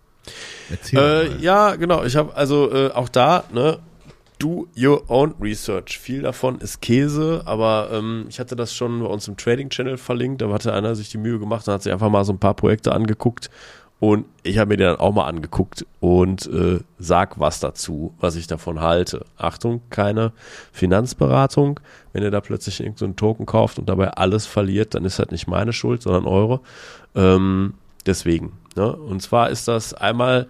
Erzähl äh, ja, genau. Ich habe also äh, auch da, ne, do your own research. Viel davon ist Käse, aber ähm, ich hatte das schon bei uns im Trading Channel verlinkt. Da hatte einer sich die Mühe gemacht und hat sich einfach mal so ein paar Projekte angeguckt Und ich habe mir den dann auch mal angeguckt und äh, sag was dazu, was ich davon halte. Achtung, keine Finanzberatung. Wenn ihr da plötzlich irgendeinen so Token kauft und dabei alles verliert, dann ist das nicht meine Schuld, sondern eure. Ähm, deswegen. Ne? Und zwar ist das einmal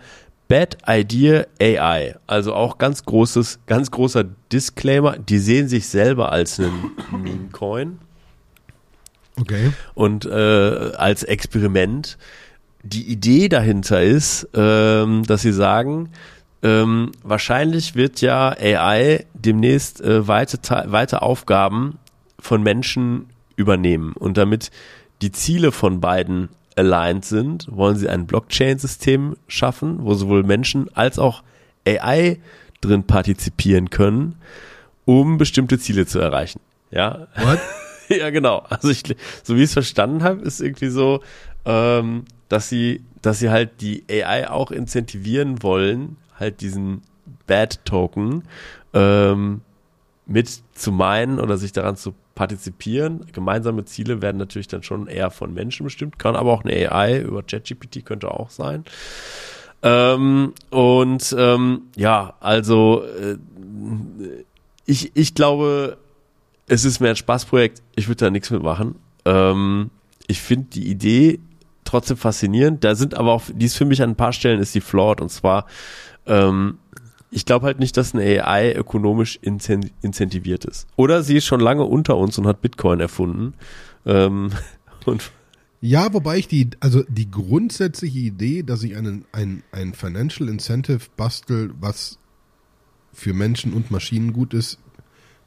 Bad Idea AI. Also auch ganz großes, ganz großer Disclaimer. Die sehen sich selber als einen Meme-Coin. Okay. Und äh, als Experiment die Idee dahinter ist, ähm, dass sie sagen, ähm, wahrscheinlich wird ja AI demnächst äh, weite, weite Aufgaben von Menschen übernehmen. Und damit die Ziele von beiden aligned sind, wollen sie ein Blockchain-System schaffen, wo sowohl Menschen als auch AI drin partizipieren können, um bestimmte Ziele zu erreichen. Ja. What? ja, genau. Also ich, so wie ich es verstanden habe, ist irgendwie so, ähm, dass sie, dass sie halt die AI auch incentivieren wollen, halt diesen Bad Token ähm, mit zu meinen oder sich daran zu partizipieren. Gemeinsame Ziele werden natürlich dann schon eher von Menschen bestimmt, kann aber auch eine AI über ChatGPT könnte auch sein. Ähm, und ähm, ja, also äh, ich, ich glaube, es ist mehr ein Spaßprojekt. Ich würde da nichts mitmachen. Ähm, ich finde die Idee trotzdem faszinierend. Da sind aber auch, die ist für mich an ein paar Stellen ist die flawed und zwar, ähm, ich glaube halt nicht, dass eine AI ökonomisch incentiviert ist. Oder sie ist schon lange unter uns und hat Bitcoin erfunden. Ähm, und ja, wobei ich die, also die grundsätzliche Idee, dass ich einen, ein, ein Financial Incentive bastel, was für Menschen und Maschinen gut ist,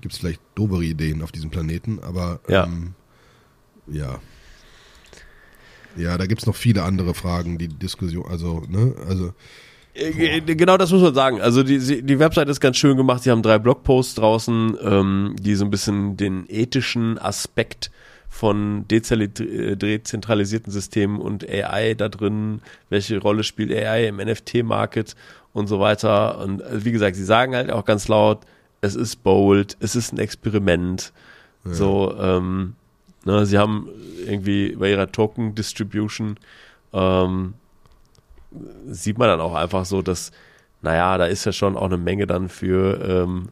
gibt es vielleicht dobere Ideen auf diesem Planeten, aber ja. Ähm, ja. Ja, da gibt es noch viele andere Fragen, die Diskussion, also, ne, also. Äh, Boah. Genau das muss man sagen. Also die, die Website ist ganz schön gemacht. Sie haben drei Blogposts draußen, ähm, die so ein bisschen den ethischen Aspekt von dezentralisierten Systemen und AI da drin, welche Rolle spielt AI im NFT-Market und so weiter. Und äh, wie gesagt, sie sagen halt auch ganz laut, es ist bold, es ist ein Experiment. Ja. So, ähm, Ne, sie haben irgendwie bei ihrer Token Distribution ähm, sieht man dann auch einfach so, dass, naja, da ist ja schon auch eine Menge dann für ähm,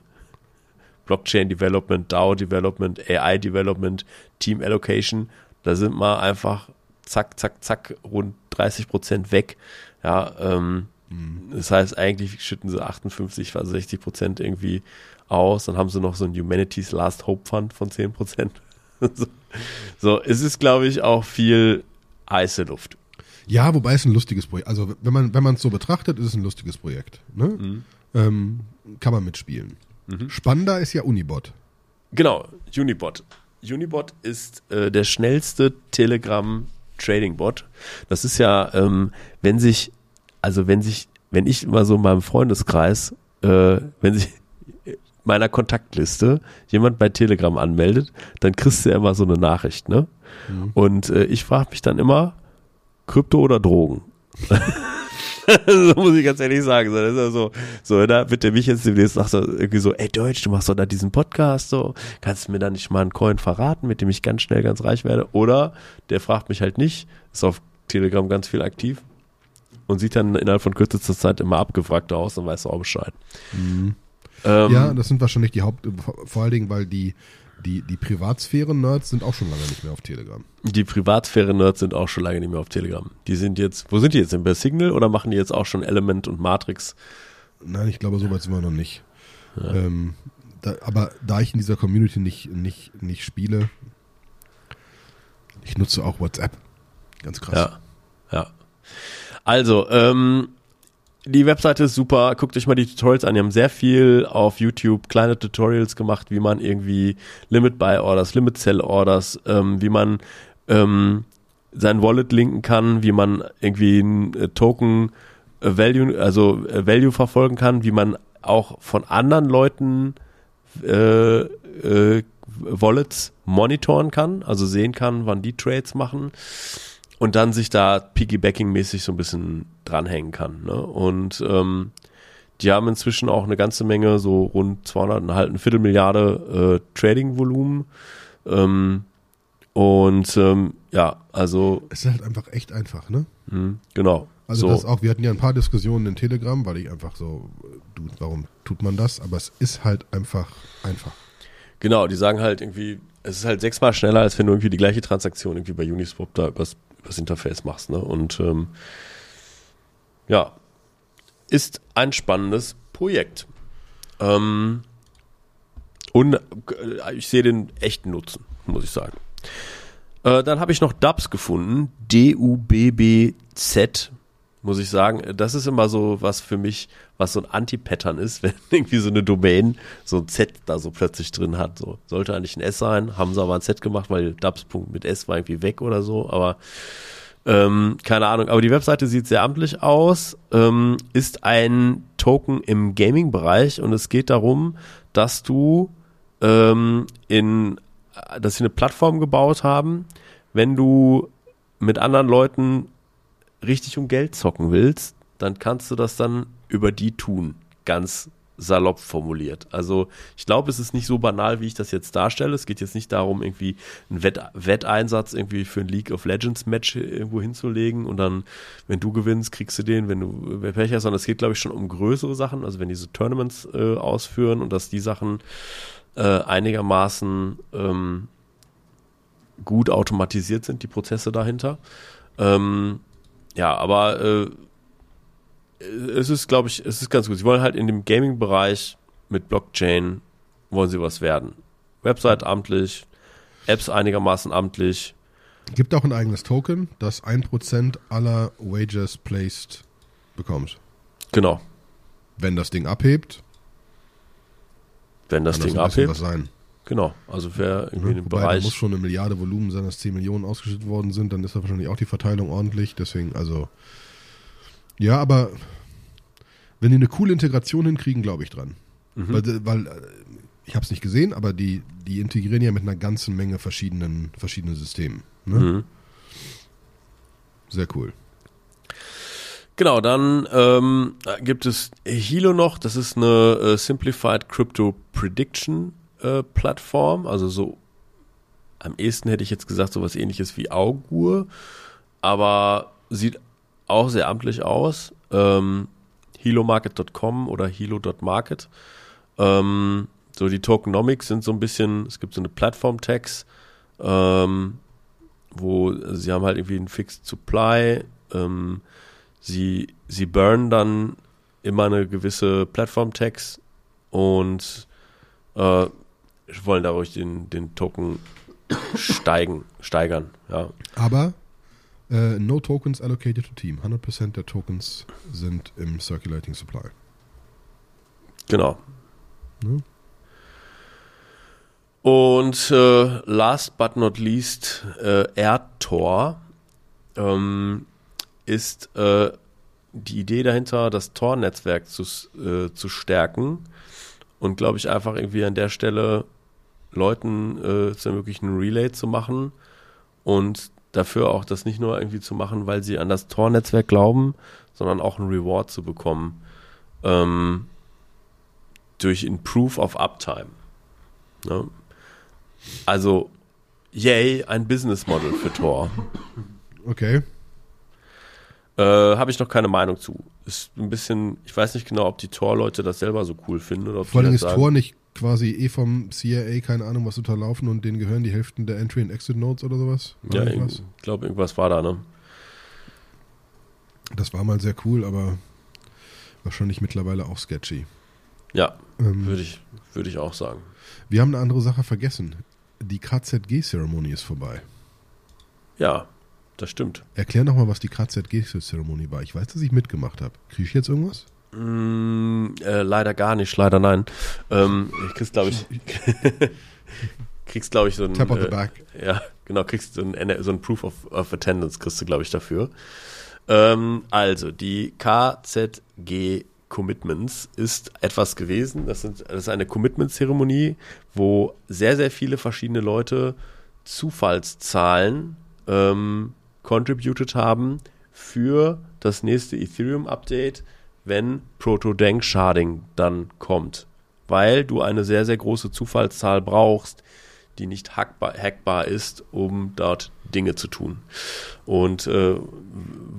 Blockchain Development, DAO Development, AI Development, Team Allocation. Da sind mal einfach zack, zack, zack, rund 30 Prozent weg. Ja, ähm, mhm. das heißt, eigentlich schütten sie 58, also 60 Prozent irgendwie aus. Dann haben sie noch so ein Humanities Last Hope Fund von 10 Prozent. so. so, es ist, glaube ich, auch viel heiße Luft. Ja, wobei es ein lustiges Projekt. Also wenn man wenn man es so betrachtet, ist es ein lustiges Projekt. Ne? Mhm. Ähm, kann man mitspielen. Mhm. Spannender ist ja Unibot. Genau, Unibot. Unibot ist äh, der schnellste Telegram Trading Bot. Das ist ja, ähm, wenn sich, also wenn sich, wenn ich immer so in meinem Freundeskreis, äh, wenn sich meiner Kontaktliste jemand bei Telegram anmeldet, dann kriegst du ja immer so eine Nachricht, ne? Mhm. Und äh, ich frage mich dann immer, Krypto oder Drogen? so muss ich ganz ehrlich sagen. So, das ist ja so, so, da wird der mich jetzt demnächst sagt so, irgendwie so, ey Deutsch, du machst doch da diesen Podcast, so, kannst du mir da nicht mal einen Coin verraten, mit dem ich ganz schnell ganz reich werde? Oder der fragt mich halt nicht, ist auf Telegram ganz viel aktiv und sieht dann innerhalb von kürzester Zeit immer abgefragt aus und weiß auch Bescheid. Mhm. Ähm, ja, das sind wahrscheinlich die Haupt, vor allen Dingen, weil die, die, die Privatsphären-Nerds sind auch schon lange nicht mehr auf Telegram. Die Privatsphären-Nerds sind auch schon lange nicht mehr auf Telegram. Die sind jetzt, wo sind die jetzt? Sind bei Signal oder machen die jetzt auch schon Element und Matrix? Nein, ich glaube, so weit sind wir noch nicht. Ja. Ähm, da, aber da ich in dieser Community nicht, nicht, nicht spiele, ich nutze auch WhatsApp. Ganz krass. Ja, ja. Also, ähm, die Webseite ist super. Guckt euch mal die Tutorials an. Die haben sehr viel auf YouTube kleine Tutorials gemacht, wie man irgendwie Limit Buy Orders, Limit Sell Orders, ähm, wie man ähm, sein Wallet linken kann, wie man irgendwie ein äh, Token äh, Value, also äh, Value verfolgen kann, wie man auch von anderen Leuten äh, äh, Wallets monitoren kann, also sehen kann, wann die Trades machen und dann sich da Piggybacking-mäßig so ein bisschen dranhängen kann. Ne? Und ähm, die haben inzwischen auch eine ganze Menge, so rund 200, halt eine Viertelmilliarde äh, Trading-Volumen. Ähm, und ähm, ja, also. Es ist halt einfach echt einfach, ne? Mh, genau. Also So. das auch, wir hatten ja ein paar Diskussionen in Telegram, weil ich einfach so, du, warum tut man das? Aber es ist halt einfach einfach. Genau, die sagen halt irgendwie, es ist halt sechsmal schneller, als wenn du irgendwie die gleiche Transaktion irgendwie bei Uniswap da übers, übers Interface machst. Ne? Und ähm, ja, ist ein spannendes Projekt. Ähm, und äh, ich sehe den echten Nutzen, muss ich sagen. Äh, dann habe ich noch Dubs gefunden, D-U-B-B-Z, muss ich sagen. Das ist immer so was für mich, was so ein Anti-Pattern ist, wenn irgendwie so eine Domain so ein Z da so plötzlich drin hat. So sollte eigentlich ein S sein, haben sie aber ein Z gemacht, weil Dubs mit S war irgendwie weg oder so, aber ähm, keine Ahnung, aber die Webseite sieht sehr amtlich aus, ähm, ist ein Token im Gaming-Bereich und es geht darum, dass du ähm, in, dass sie eine Plattform gebaut haben, wenn du mit anderen Leuten richtig um Geld zocken willst, dann kannst du das dann über die tun. Ganz salopp formuliert. Also ich glaube, es ist nicht so banal, wie ich das jetzt darstelle. Es geht jetzt nicht darum, irgendwie einen Wett Wetteinsatz irgendwie für ein League of Legends Match irgendwo hinzulegen und dann, wenn du gewinnst, kriegst du den, wenn du wer Pech hast, sondern es geht, glaube ich, schon um größere Sachen. Also wenn diese Tournaments äh, ausführen und dass die Sachen äh, einigermaßen ähm, gut automatisiert sind, die Prozesse dahinter. Ähm, ja, aber äh, es ist, glaube ich, es ist ganz gut. Sie wollen halt in dem Gaming-Bereich mit Blockchain wollen sie was werden. Website amtlich, Apps einigermaßen amtlich. Gibt auch ein eigenes Token, das 1% aller Wages placed bekommt. Genau. Wenn das Ding abhebt, Wenn das Ding das abhebt. was sein. Genau. Also wer irgendwie in Ne? dem Wobei, da Bereich. muss schon eine Milliarde Volumen sein, dass 10 Millionen ausgeschüttet worden sind, dann ist da wahrscheinlich auch die Verteilung ordentlich. Deswegen, also. Ja, aber wenn die eine coole Integration hinkriegen, glaube ich dran. Mhm. Weil, weil äh, ich habe es nicht gesehen, aber die, die integrieren ja mit einer ganzen Menge verschiedenen, verschiedenen Systemen. Ne? Mhm. Sehr cool. Genau, dann ähm, gibt es Hilo noch, das ist eine äh, Simplified Crypto Prediction Plattform, also so am ehesten hätte ich jetzt gesagt sowas ähnliches wie Augur, aber sieht auch sehr amtlich aus. Ähm, Hilomarket.com oder hilo.market. Ähm, so die Tokenomics sind so ein bisschen, es gibt so eine Plattform-Tags, ähm, wo sie haben halt irgendwie einen Fixed Supply, ähm, sie, sie burnen dann immer eine gewisse Plattform-Tags und äh, wollen dadurch den, den Token steigen, steigern, ja. Aber äh, no tokens allocated to team. 100% der Tokens sind im Circulating Supply. Genau. Ne? Und äh, last but not least, äh, AirTor ähm, ist äh, die Idee dahinter, das Tor-Netzwerk zu, äh, zu stärken und glaube ich einfach irgendwie an der Stelle Leuten äh, zu ermöglichen, ein Relay zu machen und dafür auch das nicht nur irgendwie zu machen, weil sie an das Tor-Netzwerk glauben, sondern auch ein Reward zu bekommen ähm, durch Improve of Uptime. Ne? Also, yay, ein Business Model für Tor. Okay. Äh, Habe ich noch keine Meinung zu. Ist ein bisschen, ich weiß nicht genau, ob die Tor-Leute das selber so cool finden oder ob Vor allem ist sagen. Tor nicht quasi eh vom CIA, keine Ahnung, was unterlaufen und denen gehören die Hälften der Entry- und Exit-Notes oder sowas? War Ja, irgendwas? ich glaube, irgendwas war da, ne? Das war mal sehr cool, aber wahrscheinlich mittlerweile auch sketchy. Ja, Ähm, würde ich, würde ich auch sagen. wir haben eine andere Sache vergessen. Die KZG-Zeremonie ist vorbei. Ja, das stimmt. Erklär nochmal, was die KZG-Zeremonie war. Ich weiß, dass ich mitgemacht habe. Kriege ich jetzt irgendwas? Mm, äh, leider gar nicht, leider nein. Ähm, ich kriegst, glaube ich, kriegst, glaube ich, so ein. Tap on the äh, back. Ja, genau, kriegst du ein, so ein Proof of, of Attendance, kriegst du, glaube ich, dafür. Ähm, also, die KZG Commitments ist etwas gewesen. Das, sind, das ist eine Commitment-Zeremonie, wo sehr, sehr viele verschiedene Leute Zufallszahlen ähm, contributed haben für das nächste Ethereum-Update, wenn Proto-Dank Sharding dann kommt. Weil du eine sehr, sehr große Zufallszahl brauchst, die nicht hackbar, hackbar ist, um dort Dinge zu tun. Und äh,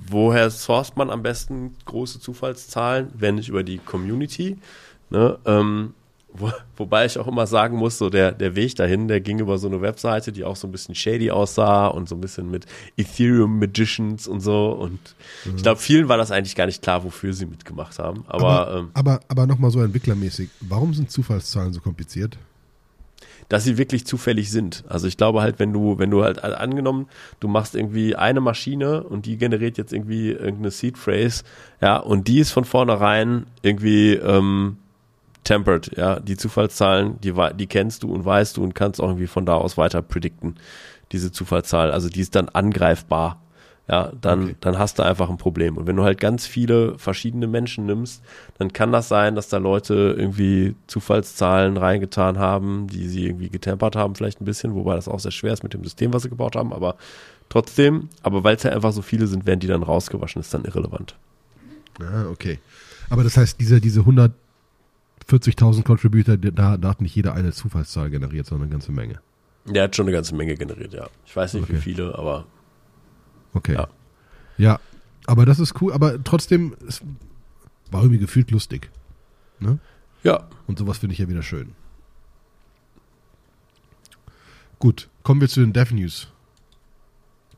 woher sourced man am besten große Zufallszahlen, wenn nicht über die Community? Ne? Ähm, wo, wobei ich auch immer sagen muss, so der, der Weg dahin, der ging über so eine Webseite, die auch so ein bisschen shady aussah und so ein bisschen mit Ethereum Magicians und so. Und mhm. ich glaube, vielen war das eigentlich gar nicht klar, wofür sie mitgemacht haben. Aber, aber, ähm, aber, aber nochmal so entwicklermäßig, warum sind Zufallszahlen so kompliziert? dass sie wirklich zufällig sind. Also ich glaube halt, wenn du, wenn du halt angenommen, du machst irgendwie eine Maschine und die generiert jetzt irgendwie irgendeine Seed Phrase, ja, und die ist von vornherein irgendwie ähm, tempered, ja, die Zufallszahlen, die, die kennst du und weißt du und kannst auch irgendwie von da aus weiter predikten, diese Zufallszahl. Also die ist dann angreifbar. Ja, dann, okay. dann hast du einfach ein Problem. Und wenn du halt ganz viele verschiedene Menschen nimmst, dann kann das sein, dass da Leute irgendwie Zufallszahlen reingetan haben, die sie irgendwie getempert haben, vielleicht ein bisschen, wobei das auch sehr schwer ist mit dem System, was sie gebaut haben, aber trotzdem, aber weil es ja einfach so viele sind, werden die dann rausgewaschen, ist dann irrelevant. Ah, okay. Aber das heißt, diese, diese 100 40.000 Contributor, da, da hat nicht jeder eine Zufallszahl generiert, sondern eine ganze Menge. Der hat schon eine ganze Menge generiert, ja. Ich weiß nicht, okay. wie viele, aber. Okay. Ja. ja, aber das ist cool, aber trotzdem, es war irgendwie gefühlt lustig. Ne? Ja. Und sowas finde ich ja wieder schön. Gut, kommen wir zu den Dev News,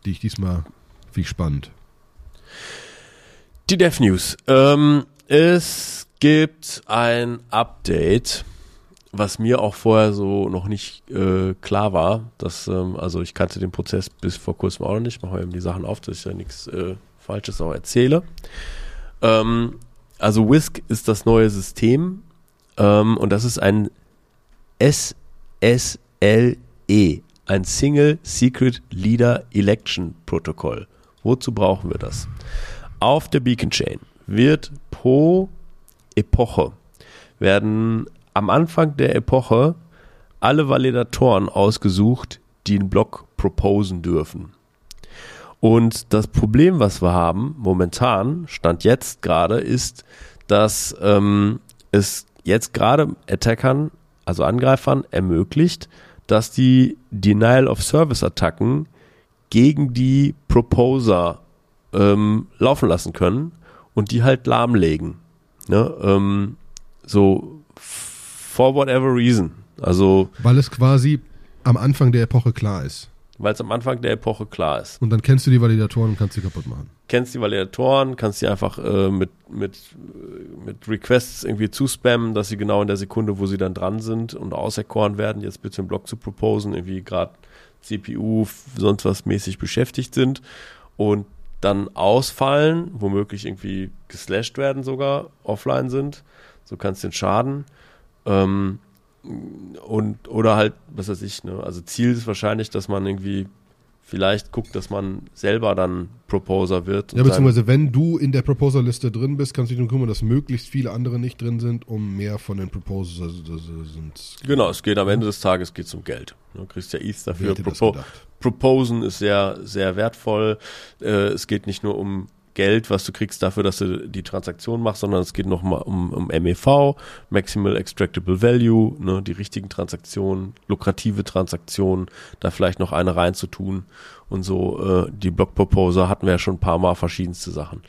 die ich diesmal viel spannend. Die Dev News. Ähm, es gibt ein Update, was mir auch vorher so noch nicht äh, klar war. Dass, ähm, also ich kannte den Prozess bis vor kurzem auch noch nicht. Mache eben die Sachen auf, dass ich ja nichts äh, Falsches auch erzähle. Ähm, also WISC ist das neue System ähm, und das ist ein SSLE, ein Single Secret Leader Election Protokoll. Wozu brauchen wir das? Auf der Beacon Chain wird Epoche werden am Anfang der Epoche alle Validatoren ausgesucht, die einen Block proposen dürfen. Und das Problem, was wir haben, momentan, Stand jetzt gerade, ist, dass ähm, es jetzt gerade Attackern, also Angreifern, ermöglicht, dass die Denial of Service Attacken gegen die Proposer ähm, laufen lassen können und die halt lahmlegen. Ne? Ähm, so for whatever reason. Also weil es quasi am Anfang der Epoche klar ist. Weil es am Anfang der Epoche klar ist. Und dann kennst du die Validatoren und kannst sie kaputt machen. Kennst die Validatoren, kannst sie einfach äh, mit, mit, mit Requests irgendwie zuspammen, dass sie genau in der Sekunde, wo sie dann dran sind und auserkoren werden, jetzt bitte einen Block zu proposen, irgendwie gerade CPU, sonst was mäßig beschäftigt sind. Und dann ausfallen, womöglich irgendwie geslashed werden sogar, offline sind. So kannst den Schaden. Ähm, und, oder halt, was weiß ich, ne? Also Ziel ist wahrscheinlich, dass man irgendwie vielleicht guckt, dass man selber dann Proposer wird. Ja, beziehungsweise wenn du in der Proposer-Liste drin bist, kannst du dich nur kümmern, dass möglichst viele andere nicht drin sind, um mehr von den Proposers sind. Genau, es geht am Ende des Tages geht's um Geld. Du kriegst ja ETH dafür. Propo Proposen ist sehr, sehr wertvoll. Äh, es geht nicht nur um Geld, was du kriegst dafür, dass du die Transaktion machst, sondern es geht nochmal um, um MEV, Maximal Extractable Value, ne, die richtigen Transaktionen, lukrative Transaktionen, da vielleicht noch eine reinzutun und so. Äh, die Block Proposer hatten wir ja schon ein paar Mal verschiedenste Sachen.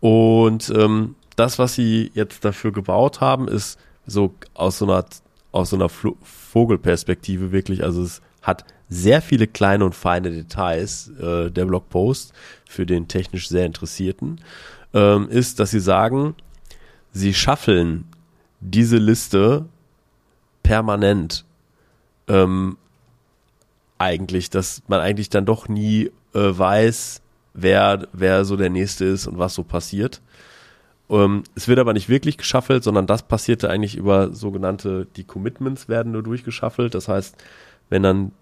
Und ähm, das, was sie jetzt dafür gebaut haben, ist so aus so einer aus so einer Vogelperspektive wirklich, also es hat sehr viele kleine und feine Details, äh, der Blogpost für den technisch sehr Interessierten, ähm, ist, dass sie sagen, sie schaffeln diese Liste permanent ähm, eigentlich, dass man eigentlich dann doch nie äh, weiß, wer, wer so der Nächste ist und was so passiert. Ähm, es wird aber nicht wirklich geschaffelt, sondern das passierte eigentlich über sogenannte, die Commitments werden nur durchgeschaffelt. Das heißt, wenn dann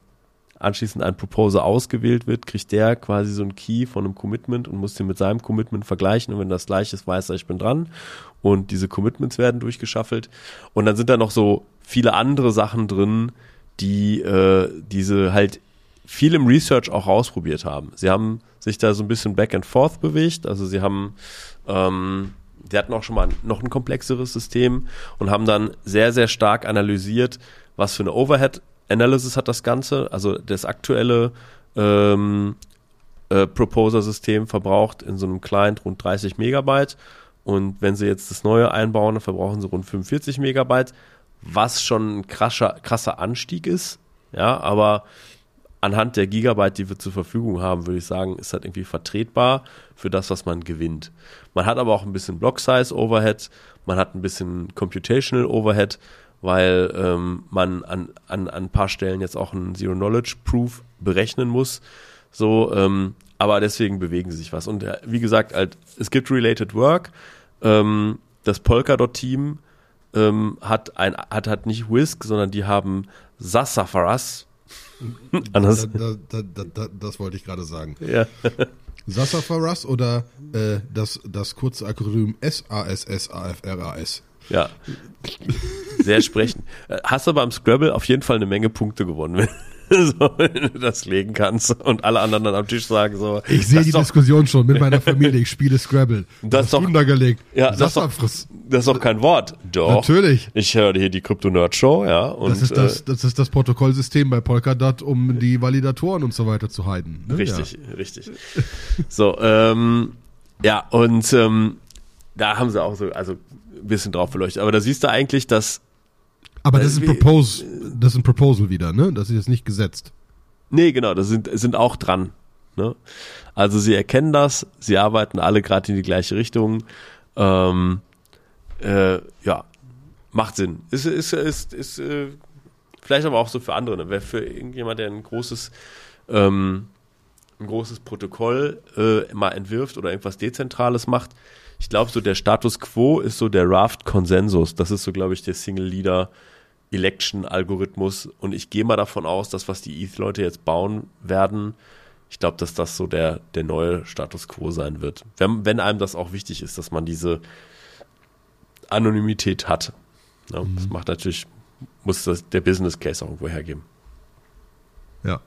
anschließend ein Proposer ausgewählt wird, kriegt der quasi so ein Key von einem Commitment und muss den mit seinem Commitment vergleichen. Und wenn das gleich ist, weiß er, ich bin dran. Und diese Commitments werden durchgeschaffelt. Und dann sind da noch so viele andere Sachen drin, die äh, diese halt viel im Research auch ausprobiert haben. Sie haben sich da so ein bisschen back and forth bewegt. Also sie haben ähm, die hatten auch schon mal noch ein komplexeres System und haben dann sehr, sehr stark analysiert, was für eine Overhead Analysis hat das Ganze, also das aktuelle ähm, äh, Proposer-System verbraucht in so einem Client rund 30 Megabyte und wenn sie jetzt das neue einbauen, dann verbrauchen sie rund 45 Megabyte, was schon ein krasser, krasser Anstieg ist, ja, aber anhand der Gigabyte, die wir zur Verfügung haben, würde ich sagen, ist das irgendwie vertretbar für das, was man gewinnt. Man hat aber auch ein bisschen Block-Size-Overhead, man hat ein bisschen Computational Overhead, weil ähm, man an, an, an ein paar Stellen jetzt auch ein Zero-Knowledge-Proof berechnen muss. So, ähm, aber deswegen bewegen sie sich was. Und wie gesagt, halt, es gibt Related Work. Ähm, das Polkadot-Team ähm, hat, ein, hat, hat nicht Whisk, sondern die haben Sassafras. Anders. Da, da, da, das wollte ich gerade sagen. Ja. Sassafras oder äh, das, das kurze Akronym S-A-S-S-A-F-R-A-S? Ja. Sehr sprechend. Äh, hast aber am Scrabble auf jeden Fall eine Menge Punkte gewonnen, so, wenn du das legen kannst und alle anderen dann am Tisch sagen so. Ich sehe die doch, Diskussion schon mit meiner Familie. Ich spiele Scrabble. Das ist doch, gelegt. Ja, das, doch, das ist doch kein Wort. Doch. Natürlich. Ich höre hier die Crypto Nerd Show, ja. Und, das ist das, äh, das ist das Protokollsystem bei Polkadot, um die Validatoren und so weiter zu heiden. Ne? Richtig, ja. richtig. So, ähm, ja, und ähm, da haben sie auch so, also ein bisschen drauf beleuchtet. Aber da siehst du eigentlich, dass aber das ist ein Propose, das ist ein Proposal wieder, ne? Das ist jetzt nicht gesetzt. Nee, genau, das sind, sind auch dran. Ne? Also sie erkennen das, sie arbeiten alle gerade in die gleiche Richtung. Ähm, äh, ja, macht Sinn. Ist, ist, ist, ist äh, vielleicht aber auch so für andere. Ne? Wer für irgendjemand, der ein großes, ähm, ein großes Protokoll äh, mal entwirft oder irgendwas Dezentrales macht, ich glaube, so der Status quo ist so der Raft-Konsensus. Das ist so, glaube ich, der Single-Leader Election-Algorithmus. Und ich gehe mal davon aus, dass was die ETH-Leute jetzt bauen werden, ich glaube, dass das so der, der neue Status quo sein wird. Wenn, wenn einem das auch wichtig ist, dass man diese Anonymität hat. Ja, mhm. Das macht natürlich, muss das, der Business Case auch irgendwo hergeben. Ja.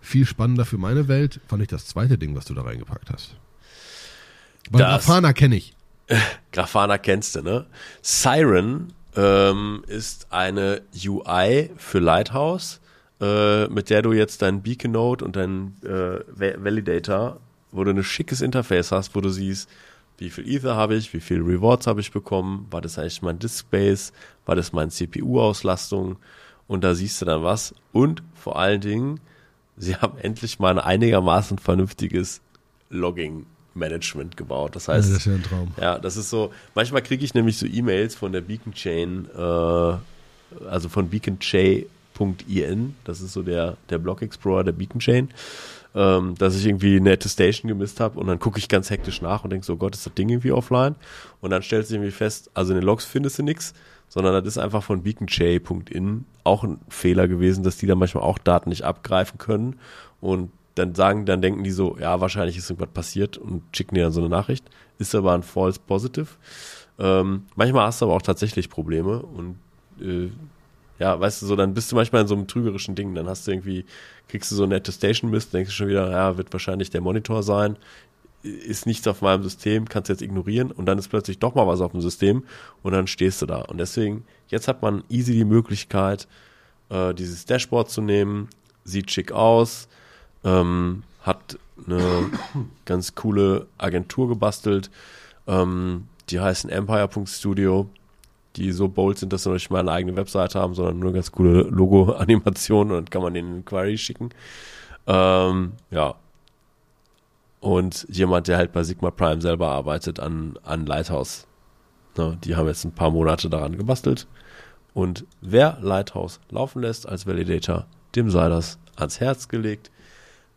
Viel spannender für meine Welt fand ich das zweite Ding, was du da reingepackt hast. Weil Grafana kenne ich. Grafana kennst du, ne? Siren ähm, ist eine UI für Lighthouse, äh, mit der du jetzt deinen Beacon Node und deinen äh, Validator, wo du ein schickes Interface hast, wo du siehst, wie viel Ether habe ich, wie viel Rewards habe ich bekommen, war das eigentlich mein Disk Space, war das meine CPU-Auslastung und da siehst du dann was und vor allen Dingen, sie haben endlich mal ein einigermaßen vernünftiges Logging Management gebaut. Das heißt, ja, das ist ja ein Traum. Ja, das ist so. Manchmal kriege ich nämlich so E-Mails von der Beacon Chain, äh, also von beaconchain.in. Das ist so der der Block Explorer der Beacon Chain. Ähm, dass ich irgendwie eine Attestation gemisst habe und dann gucke ich ganz hektisch nach und denke so, Gott, ist das Ding irgendwie offline? Und dann stellt sich irgendwie fest, also in den Logs findest du nichts, sondern das ist einfach von beaconchay.in auch ein Fehler gewesen, dass die da manchmal auch Daten nicht abgreifen können und dann sagen, dann denken die so, ja, wahrscheinlich ist irgendwas passiert und schicken dir dann so eine Nachricht. Ist aber ein False Positive. Ähm, manchmal hast du aber auch tatsächlich Probleme und äh, ja, weißt du, so, dann bist du manchmal in so einem trügerischen Ding. Dann hast du irgendwie, kriegst du so eine Attestation Mist, denkst du schon wieder, ja, wird wahrscheinlich der Monitor sein. Ist nichts auf meinem System, kannst du jetzt ignorieren und dann ist plötzlich doch mal was auf dem System und dann stehst du da. Und deswegen, jetzt hat man easy die Möglichkeit, äh, dieses Dashboard zu nehmen, sieht schick aus, ähm, hat eine ganz coole Agentur gebastelt. Ähm, die heißen Empire.studio, die so bold sind, dass sie noch nicht mal eine eigene Webseite haben, sondern nur ganz coole Logo-Animationen und dann kann man denen eine Query schicken. Ähm, ja. Und jemand, der halt bei Sigma Prime selber arbeitet an, an Lighthouse. Ne, die haben jetzt ein paar Monate daran gebastelt. Und wer Lighthouse laufen lässt als Validator, dem sei das ans Herz gelegt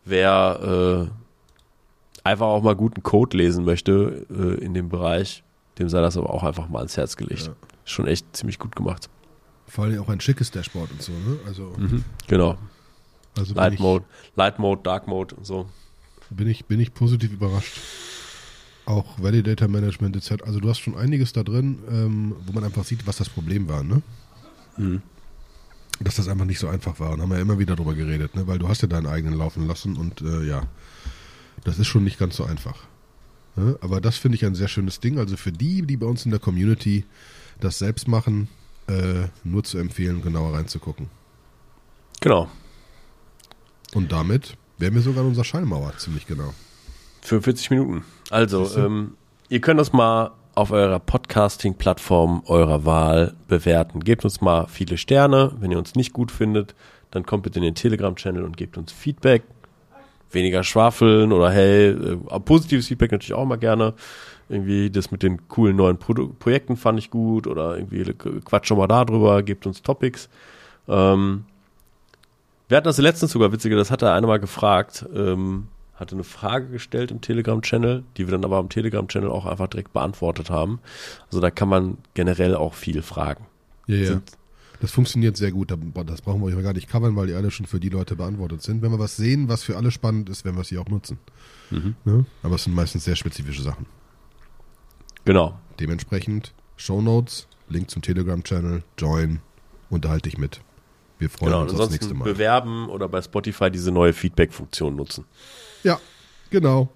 wer äh, einfach auch mal guten Code lesen möchte äh, in dem Bereich, dem sei das aber auch einfach mal ans Herz gelegt. Ja. Schon echt ziemlich gut gemacht. Vor allem auch ein schickes Dashboard und so, ne? Also, mhm, genau. Also Light Mode, Light Mode, Dark Mode und so. Bin ich, bin ich positiv überrascht. Auch Validator Management etc. Also du hast schon einiges da drin, ähm, wo man einfach sieht, was das Problem war, ne? Mhm dass das einfach nicht so einfach war. Und haben wir ja immer wieder darüber geredet, ne? weil du hast ja deinen eigenen laufen lassen und äh, ja, das ist schon nicht ganz so einfach. Ne? Aber das finde ich ein sehr schönes Ding. Also für die, die bei uns in der Community das selbst machen, äh, nur zu empfehlen, genauer reinzugucken. Genau. Und damit wären wir sogar an unserer Schallmauer, ziemlich genau. 45 Minuten. Also, ähm, ihr könnt uns mal auf eurer Podcasting-Plattform eurer Wahl bewerten. Gebt uns mal viele Sterne. Wenn ihr uns nicht gut findet, dann kommt bitte in den Telegram-Channel und gebt uns Feedback. Weniger schwafeln oder hey, äh, positives Feedback natürlich auch mal gerne. Irgendwie das mit den coolen neuen Pro Projekten fand ich gut oder irgendwie quatsch schon mal da drüber, gebt uns Topics. Ähm, wir hatten das letztens sogar witzige, das hatte einer mal gefragt, ähm, hatte eine Frage gestellt im Telegram-Channel, die wir dann aber im Telegram-Channel auch einfach direkt beantwortet haben. Also da kann man generell auch viel fragen. Ja, ja. Sind- Das funktioniert sehr gut. Da- Das brauchen wir euch gar nicht covern, weil die alle schon für die Leute beantwortet sind. Wenn wir was sehen, was für alle spannend ist, werden wir sie auch nutzen. Ne? Aber es sind meistens sehr spezifische Sachen. Genau. Dementsprechend Shownotes, Link zum Telegram-Channel, Join, unterhalte dich mit. Wir freuen Genau. Uns aufs nächste ansonsten Mal. bewerben oder bei Spotify diese neue Feedback-Funktion nutzen. Ja, genau.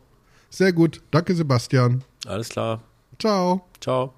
Sehr gut. Danke, Sebastian. Alles klar. Ciao. Ciao.